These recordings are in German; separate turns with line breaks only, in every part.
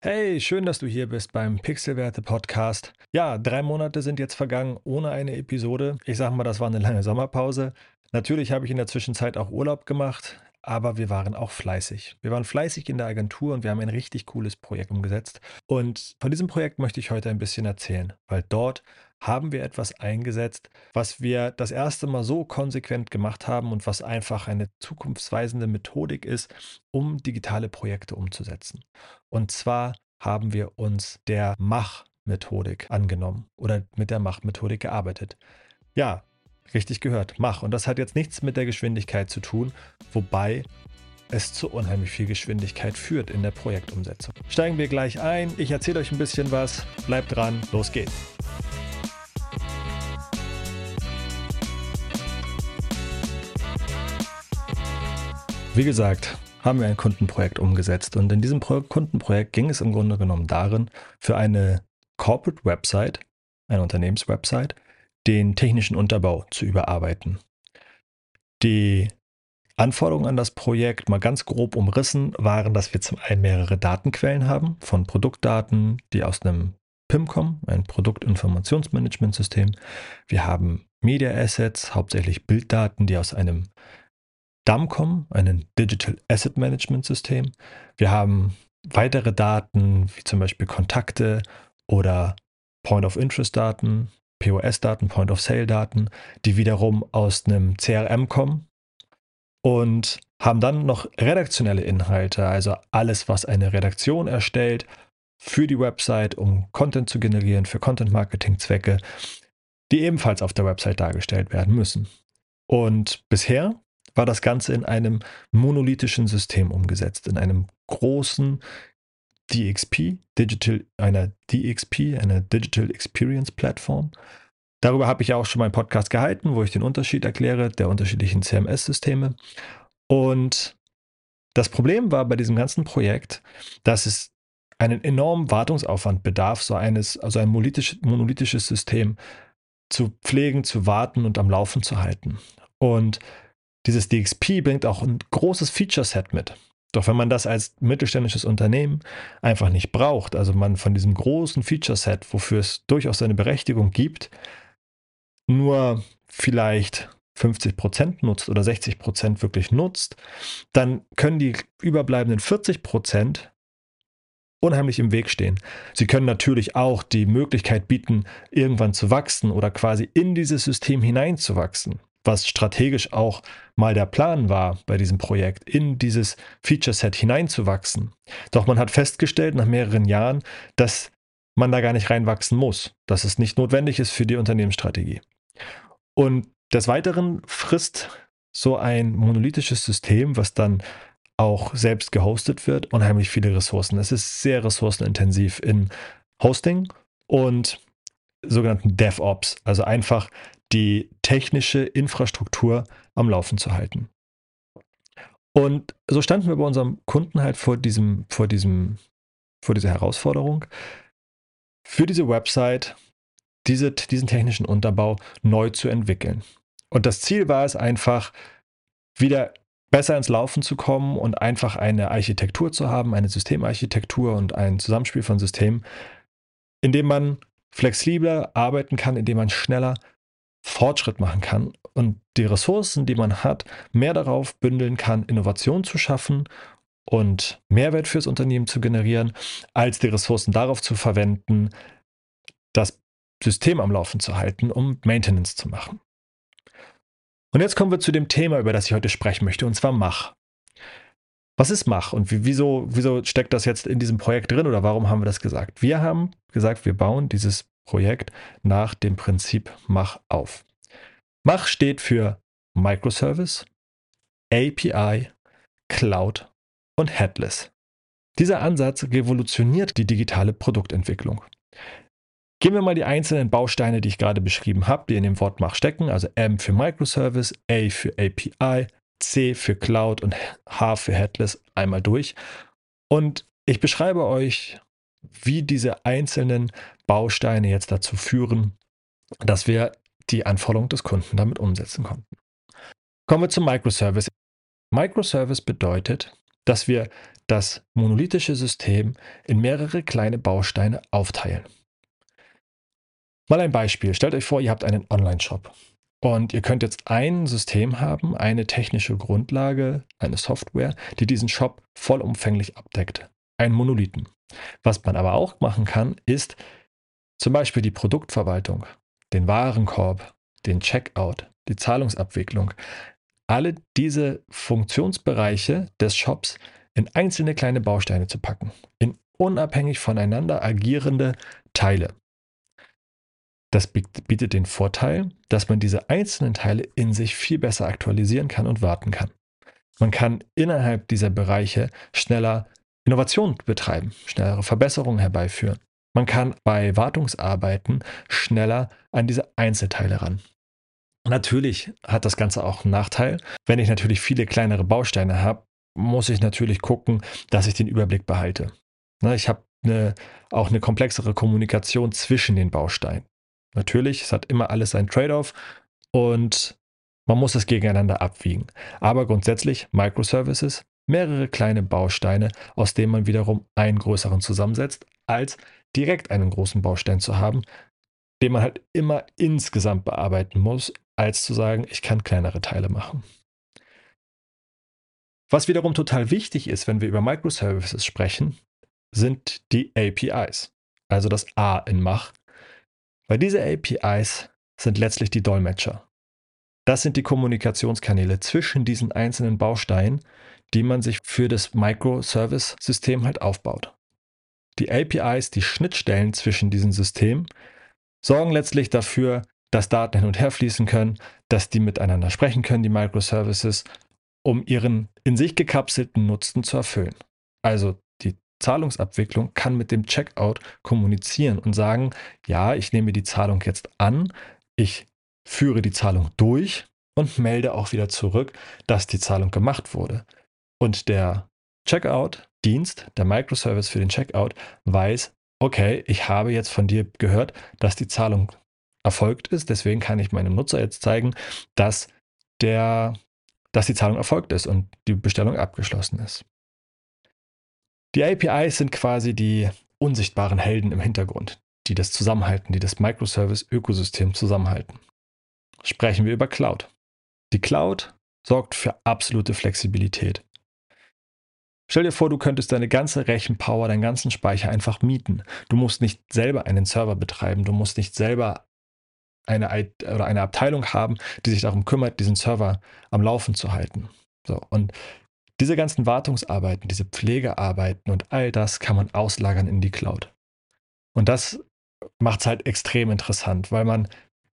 Hey, schön, dass du hier bist beim Pixelwerte Podcast. Ja, drei Monate sind jetzt vergangen ohne eine Episode. Ich sag mal, das war eine lange Sommerpause. Natürlich habe ich in der Zwischenzeit auch Urlaub gemacht, aber wir waren auch fleißig. Wir waren fleißig in der Agentur und wir haben ein richtig cooles Projekt umgesetzt. Und von diesem Projekt möchte ich heute ein bisschen erzählen, weil dort haben wir etwas eingesetzt, was wir das erste Mal so konsequent gemacht haben und was einfach eine zukunftsweisende Methodik ist, um digitale Projekte umzusetzen. Und zwar haben wir uns der Mach-Methodik angenommen oder mit der Mach-Methodik gearbeitet. Ja, richtig gehört, Mach. Und das hat jetzt nichts mit der Geschwindigkeit zu tun, wobei es zu unheimlich viel Geschwindigkeit führt in der Projektumsetzung. Steigen wir gleich ein. Ich erzähle euch ein bisschen was. Bleibt dran, los geht's. Wie gesagt, haben wir ein Kundenprojekt umgesetzt und in diesem Kundenprojekt ging es im Grunde genommen darin, für eine Corporate Website, eine Unternehmenswebsite, den technischen Unterbau zu überarbeiten. Die Anforderungen an das Projekt, mal ganz grob umrissen, waren, dass wir zum einen mehrere Datenquellen haben, von Produktdaten, die aus einem PIM kommen, ein Produktinformationsmanagementsystem. Wir haben Media Assets, hauptsächlich Bilddaten, die aus einem DAMCOM, einem Digital Asset Management System. Wir haben weitere Daten, wie zum Beispiel Kontakte oder Point of Interest Daten, POS-Daten, Point of Sale-Daten, die wiederum aus einem CRM kommen und haben dann noch redaktionelle Inhalte, also alles, was eine Redaktion erstellt für die Website, um Content zu generieren, für Content-Marketing-Zwecke, die ebenfalls auf der Website dargestellt werden müssen. Und bisher war das Ganze in einem monolithischen System umgesetzt, in einem großen DXP, Digital, einer DXP, einer Digital Experience Plattform. Darüber habe ich ja auch schon meinen Podcast gehalten, wo ich den Unterschied erkläre der unterschiedlichen CMS-Systeme. Und das Problem war bei diesem ganzen Projekt, dass es einen enormen Wartungsaufwand bedarf, so eines, also ein monolithisch, monolithisches System zu pflegen, zu warten und am Laufen zu halten. Und dieses DXP bringt auch ein großes Feature-Set mit. Doch wenn man das als mittelständisches Unternehmen einfach nicht braucht, also man von diesem großen Feature-Set, wofür es durchaus seine Berechtigung gibt, nur vielleicht 50 Prozent nutzt oder 60 Prozent wirklich nutzt, dann können die überbleibenden 40 Prozent unheimlich im Weg stehen. Sie können natürlich auch die Möglichkeit bieten, irgendwann zu wachsen oder quasi in dieses System hineinzuwachsen was strategisch auch mal der Plan war bei diesem Projekt, in dieses Feature-Set hineinzuwachsen. Doch man hat festgestellt nach mehreren Jahren, dass man da gar nicht reinwachsen muss, dass es nicht notwendig ist für die Unternehmensstrategie. Und des Weiteren frisst so ein monolithisches System, was dann auch selbst gehostet wird, unheimlich viele Ressourcen. Es ist sehr ressourcenintensiv in Hosting und sogenannten DevOps, also einfach die technische Infrastruktur am Laufen zu halten. Und so standen wir bei unserem Kunden halt vor diesem, vor diesem, vor dieser Herausforderung, für diese Website diese, diesen technischen Unterbau neu zu entwickeln. Und das Ziel war es einfach, wieder besser ins Laufen zu kommen und einfach eine Architektur zu haben, eine Systemarchitektur und ein Zusammenspiel von Systemen, in dem man flexibler arbeiten kann, indem man schneller Fortschritt machen kann und die Ressourcen, die man hat, mehr darauf bündeln kann, Innovation zu schaffen und Mehrwert fürs Unternehmen zu generieren, als die Ressourcen darauf zu verwenden, das System am Laufen zu halten, um Maintenance zu machen. Und jetzt kommen wir zu dem Thema, über das ich heute sprechen möchte, und zwar Mach. Was ist Mach und wieso, wieso steckt das jetzt in diesem Projekt drin oder warum haben wir das gesagt? Wir haben gesagt, wir bauen dieses Projekt nach dem Prinzip Mach auf. Mach steht für Microservice, API, Cloud und Headless. Dieser Ansatz revolutioniert die digitale Produktentwicklung. Gehen wir mal die einzelnen Bausteine, die ich gerade beschrieben habe, die in dem Wort Mach stecken, also M für Microservice, A für API, C für Cloud und H für Headless einmal durch. Und ich beschreibe euch, wie diese einzelnen Bausteine jetzt dazu führen, dass wir die Anforderungen des Kunden damit umsetzen konnten. Kommen wir zum Microservice. Microservice bedeutet, dass wir das monolithische System in mehrere kleine Bausteine aufteilen. Mal ein Beispiel. Stellt euch vor, ihr habt einen Online-Shop und ihr könnt jetzt ein System haben, eine technische Grundlage, eine Software, die diesen Shop vollumfänglich abdeckt. Ein Monolithen. Was man aber auch machen kann, ist zum Beispiel die Produktverwaltung, den Warenkorb, den Checkout, die Zahlungsabwicklung. Alle diese Funktionsbereiche des Shops in einzelne kleine Bausteine zu packen, in unabhängig voneinander agierende Teile. Das bietet den Vorteil, dass man diese einzelnen Teile in sich viel besser aktualisieren kann und warten kann. Man kann innerhalb dieser Bereiche schneller Innovation betreiben, schnellere Verbesserungen herbeiführen. Man kann bei Wartungsarbeiten schneller an diese Einzelteile ran. Natürlich hat das Ganze auch einen Nachteil. Wenn ich natürlich viele kleinere Bausteine habe, muss ich natürlich gucken, dass ich den Überblick behalte. Ich habe eine, auch eine komplexere Kommunikation zwischen den Bausteinen. Natürlich, es hat immer alles ein Trade-off und man muss es gegeneinander abwiegen. Aber grundsätzlich Microservices, mehrere kleine Bausteine, aus denen man wiederum einen größeren zusammensetzt, als direkt einen großen Baustein zu haben, den man halt immer insgesamt bearbeiten muss, als zu sagen, ich kann kleinere Teile machen. Was wiederum total wichtig ist, wenn wir über Microservices sprechen, sind die APIs, also das A in Mach. Weil diese APIs sind letztlich die Dolmetscher. Das sind die Kommunikationskanäle zwischen diesen einzelnen Bausteinen, die man sich für das Microservice-System halt aufbaut. Die APIs, die Schnittstellen zwischen diesen Systemen, sorgen letztlich dafür, dass Daten hin und her fließen können, dass die miteinander sprechen können, die Microservices, um ihren in sich gekapselten Nutzen zu erfüllen. Also die Zahlungsabwicklung kann mit dem Checkout kommunizieren und sagen, ja, ich nehme die Zahlung jetzt an, ich führe die Zahlung durch und melde auch wieder zurück, dass die Zahlung gemacht wurde. Und der Checkout-Dienst, der Microservice für den Checkout, weiß, okay, ich habe jetzt von dir gehört, dass die Zahlung erfolgt ist. Deswegen kann ich meinem Nutzer jetzt zeigen, dass, der, dass die Zahlung erfolgt ist und die Bestellung abgeschlossen ist. Die APIs sind quasi die unsichtbaren Helden im Hintergrund, die das zusammenhalten, die das Microservice-Ökosystem zusammenhalten. Sprechen wir über Cloud. Die Cloud sorgt für absolute Flexibilität. Stell dir vor, du könntest deine ganze Rechenpower, deinen ganzen Speicher einfach mieten. Du musst nicht selber einen Server betreiben, du musst nicht selber eine, oder eine Abteilung haben, die sich darum kümmert, diesen Server am Laufen zu halten. So, und diese ganzen Wartungsarbeiten, diese Pflegearbeiten und all das kann man auslagern in die Cloud. Und das macht es halt extrem interessant, weil man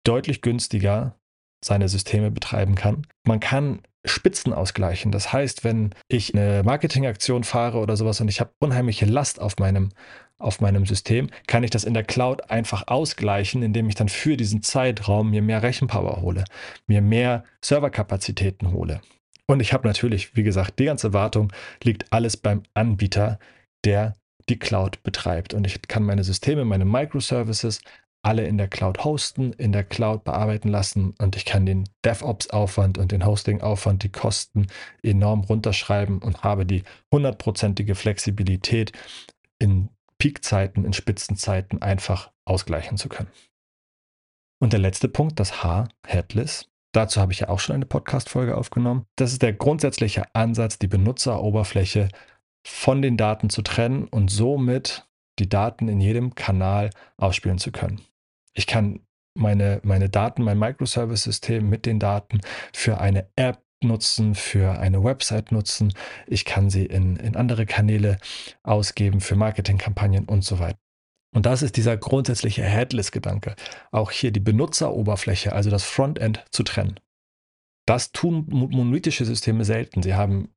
deutlich günstiger seine Systeme betreiben kann. Man kann Spitzen ausgleichen. Das heißt, wenn ich eine Marketingaktion fahre oder sowas und ich habe unheimliche Last auf meinem, auf meinem System, kann ich das in der Cloud einfach ausgleichen, indem ich dann für diesen Zeitraum mir mehr Rechenpower hole, mir mehr Serverkapazitäten hole. Und ich habe natürlich, wie gesagt, die ganze Wartung liegt alles beim Anbieter, der die Cloud betreibt. Und ich kann meine Systeme, meine Microservices alle in der Cloud hosten, in der Cloud bearbeiten lassen und ich kann den DevOps-Aufwand und den Hosting-Aufwand, die Kosten enorm runterschreiben und habe die hundertprozentige Flexibilität in Peakzeiten, in Spitzenzeiten einfach ausgleichen zu können. Und der letzte Punkt, das H, Headless. Dazu habe ich ja auch schon eine Podcast-Folge aufgenommen. Das ist der grundsätzliche Ansatz, die Benutzeroberfläche von den Daten zu trennen und somit die Daten in jedem Kanal ausspielen zu können. Ich kann meine, meine Daten, mein Microservice-System mit den Daten für eine App nutzen, für eine Website nutzen. Ich kann sie in, in andere Kanäle ausgeben, für Marketingkampagnen und so weiter. Und das ist dieser grundsätzliche Headless-Gedanke. Auch hier die Benutzeroberfläche, also das Frontend, zu trennen. Das tun monolithische Systeme selten. Sie haben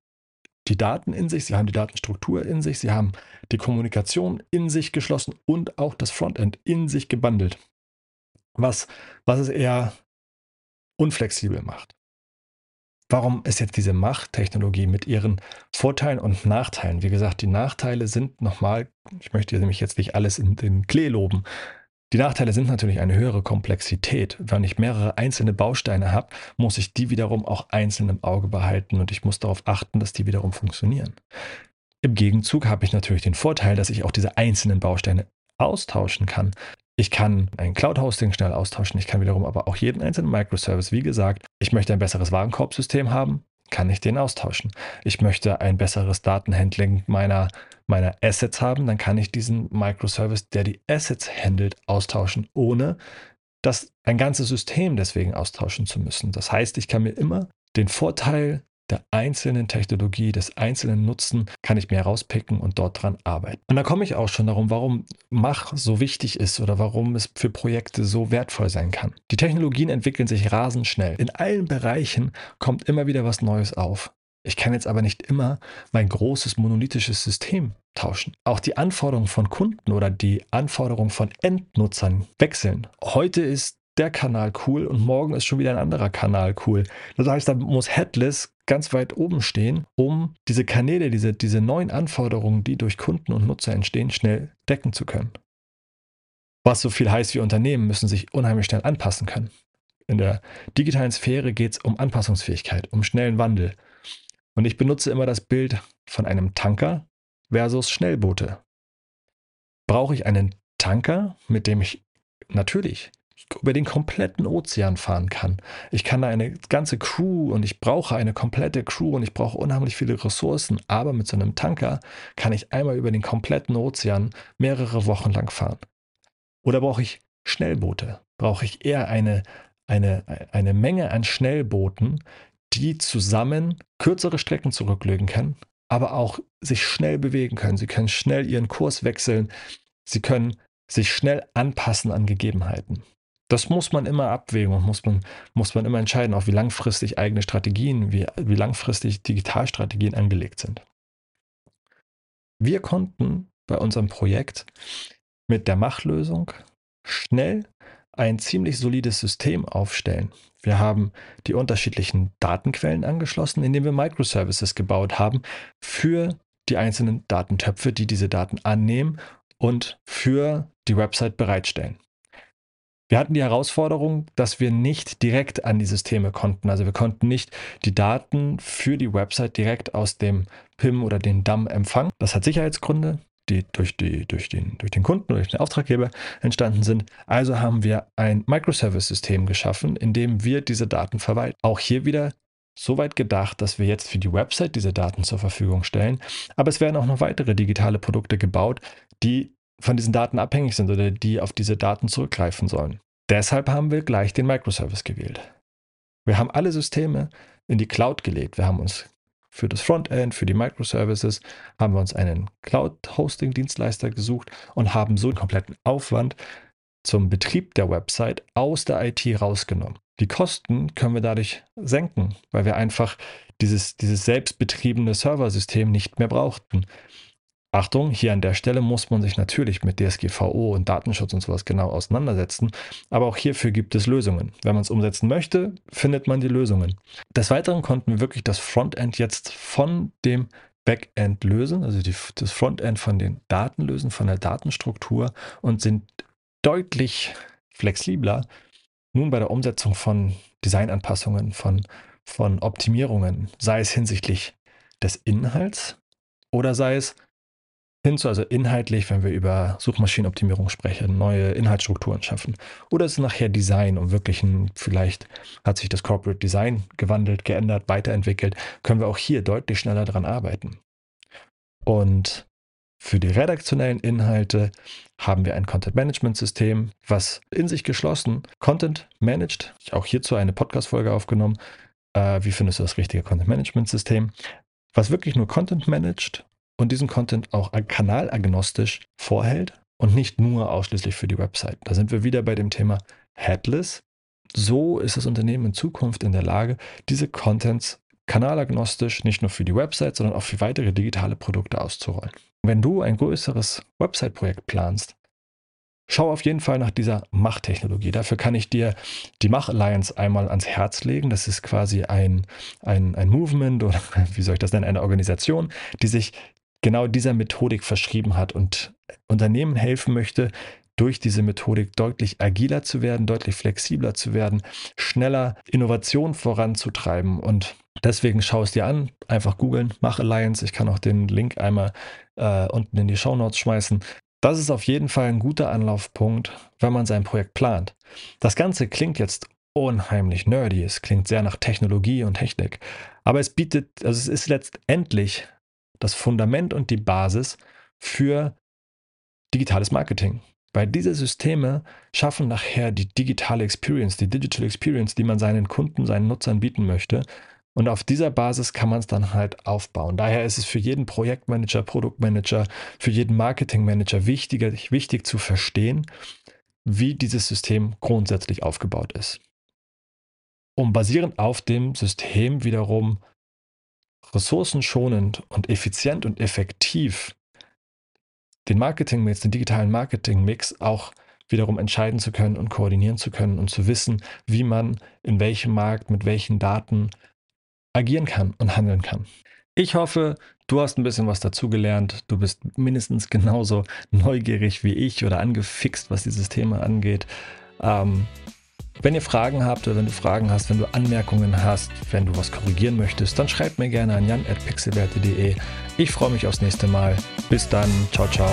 die Daten in sich, sie haben die Datenstruktur in sich, sie haben die Kommunikation in sich geschlossen und auch das Frontend in sich gebundelt was, was es eher unflexibel macht. Warum ist jetzt diese Machttechnologie mit ihren Vorteilen und Nachteilen? Wie gesagt, die Nachteile sind nochmal, ich möchte nämlich jetzt nicht alles in den Klee loben. Die Nachteile sind natürlich eine höhere Komplexität. Wenn ich mehrere einzelne Bausteine habe, muss ich die wiederum auch einzeln im Auge behalten und ich muss darauf achten, dass die wiederum funktionieren. Im Gegenzug habe ich natürlich den Vorteil, dass ich auch diese einzelnen Bausteine austauschen kann. Ich kann ein Cloud-Hosting schnell austauschen, ich kann wiederum aber auch jeden einzelnen Microservice, wie gesagt, ich möchte ein besseres Warenkorbsystem haben, kann ich den austauschen. Ich möchte ein besseres Datenhandling meiner meiner Assets haben, dann kann ich diesen Microservice, der die Assets handelt, austauschen, ohne das ein ganzes System deswegen austauschen zu müssen. Das heißt, ich kann mir immer den Vorteil der einzelnen Technologie, des einzelnen Nutzen, kann ich mir herauspicken und dort dran arbeiten. Und da komme ich auch schon darum, warum Mach so wichtig ist oder warum es für Projekte so wertvoll sein kann. Die Technologien entwickeln sich rasend schnell. In allen Bereichen kommt immer wieder was Neues auf. Ich kann jetzt aber nicht immer mein großes monolithisches System tauschen. Auch die Anforderungen von Kunden oder die Anforderungen von Endnutzern wechseln. Heute ist der Kanal cool und morgen ist schon wieder ein anderer Kanal cool. Das heißt, da muss Headless ganz weit oben stehen, um diese Kanäle, diese, diese neuen Anforderungen, die durch Kunden und Nutzer entstehen, schnell decken zu können. Was so viel heißt wie Unternehmen müssen sich unheimlich schnell anpassen können. In der digitalen Sphäre geht es um Anpassungsfähigkeit, um schnellen Wandel. Und ich benutze immer das Bild von einem Tanker versus Schnellboote. Brauche ich einen Tanker, mit dem ich natürlich über den kompletten Ozean fahren kann. Ich kann da eine ganze Crew und ich brauche eine komplette Crew und ich brauche unheimlich viele Ressourcen, aber mit so einem Tanker kann ich einmal über den kompletten Ozean mehrere Wochen lang fahren. Oder brauche ich Schnellboote? Brauche ich eher eine, eine, eine Menge an Schnellbooten, die zusammen kürzere Strecken zurücklegen können, aber auch sich schnell bewegen können. Sie können schnell ihren Kurs wechseln. Sie können sich schnell anpassen an Gegebenheiten. Das muss man immer abwägen und muss man, muss man immer entscheiden, auch wie langfristig eigene Strategien, wie, wie langfristig Digitalstrategien angelegt sind. Wir konnten bei unserem Projekt mit der Machlösung schnell ein ziemlich solides System aufstellen. Wir haben die unterschiedlichen Datenquellen angeschlossen, indem wir Microservices gebaut haben für die einzelnen Datentöpfe, die diese Daten annehmen und für die Website bereitstellen. Wir hatten die Herausforderung, dass wir nicht direkt an die Systeme konnten. Also wir konnten nicht die Daten für die Website direkt aus dem PIM oder den DAM empfangen. Das hat Sicherheitsgründe die durch, die, durch, den, durch den Kunden oder durch den Auftraggeber entstanden sind. Also haben wir ein Microservice-System geschaffen, in dem wir diese Daten verwalten. Auch hier wieder so weit gedacht, dass wir jetzt für die Website diese Daten zur Verfügung stellen. Aber es werden auch noch weitere digitale Produkte gebaut, die von diesen Daten abhängig sind oder die auf diese Daten zurückgreifen sollen. Deshalb haben wir gleich den Microservice gewählt. Wir haben alle Systeme in die Cloud gelegt. Wir haben uns für das Frontend, für die Microservices, haben wir uns einen Cloud-Hosting-Dienstleister gesucht und haben so den kompletten Aufwand zum Betrieb der Website aus der IT rausgenommen. Die Kosten können wir dadurch senken, weil wir einfach dieses, dieses selbstbetriebene Serversystem nicht mehr brauchten. Achtung, hier an der Stelle muss man sich natürlich mit DSGVO und Datenschutz und sowas genau auseinandersetzen, aber auch hierfür gibt es Lösungen. Wenn man es umsetzen möchte, findet man die Lösungen. Des Weiteren konnten wir wirklich das Frontend jetzt von dem Backend lösen, also die, das Frontend von den Daten lösen, von der Datenstruktur und sind deutlich flexibler nun bei der Umsetzung von Designanpassungen, von, von Optimierungen, sei es hinsichtlich des Inhalts oder sei es hinzu, also inhaltlich, wenn wir über Suchmaschinenoptimierung sprechen, neue Inhaltsstrukturen schaffen. Oder ist es nachher Design, um wirklich ein, vielleicht hat sich das Corporate Design gewandelt, geändert, weiterentwickelt, können wir auch hier deutlich schneller dran arbeiten. Und für die redaktionellen Inhalte haben wir ein Content Management System, was in sich geschlossen Content managt. Ich auch hierzu eine Podcast-Folge aufgenommen. Äh, wie findest du das richtige Content Management System? Was wirklich nur Content managt und diesen Content auch kanalagnostisch vorhält und nicht nur ausschließlich für die Website. Da sind wir wieder bei dem Thema Headless. So ist das Unternehmen in Zukunft in der Lage, diese Contents kanalagnostisch nicht nur für die Website, sondern auch für weitere digitale Produkte auszurollen. Wenn du ein größeres Website-Projekt planst, schau auf jeden Fall nach dieser Machtechnologie. Dafür kann ich dir die Mach Alliance einmal ans Herz legen. Das ist quasi ein, ein, ein Movement oder wie soll ich das nennen, eine Organisation, die sich genau dieser Methodik verschrieben hat und Unternehmen helfen möchte, durch diese Methodik deutlich agiler zu werden, deutlich flexibler zu werden, schneller Innovation voranzutreiben. Und deswegen schau es dir an, einfach googeln, mach Alliance. Ich kann auch den Link einmal äh, unten in die Show Notes schmeißen. Das ist auf jeden Fall ein guter Anlaufpunkt, wenn man sein Projekt plant. Das Ganze klingt jetzt unheimlich nerdy, es klingt sehr nach Technologie und Technik, aber es bietet, also es ist letztendlich das Fundament und die Basis für digitales Marketing. Weil diese Systeme schaffen nachher die digitale Experience, die Digital Experience, die man seinen Kunden, seinen Nutzern bieten möchte. Und auf dieser Basis kann man es dann halt aufbauen. Daher ist es für jeden Projektmanager, Produktmanager, für jeden Marketingmanager wichtig, wichtig zu verstehen, wie dieses System grundsätzlich aufgebaut ist. Um basierend auf dem System wiederum ressourcenschonend und effizient und effektiv den Marketingmix, den digitalen Marketingmix auch wiederum entscheiden zu können und koordinieren zu können und zu wissen, wie man in welchem Markt mit welchen Daten agieren kann und handeln kann. Ich hoffe, du hast ein bisschen was dazugelernt. Du bist mindestens genauso neugierig wie ich oder angefixt, was dieses Thema angeht. Ähm, wenn ihr Fragen habt oder wenn du Fragen hast, wenn du Anmerkungen hast, wenn du was korrigieren möchtest, dann schreibt mir gerne an jan.pixelwerte.de. Ich freue mich aufs nächste Mal. Bis dann. Ciao, ciao.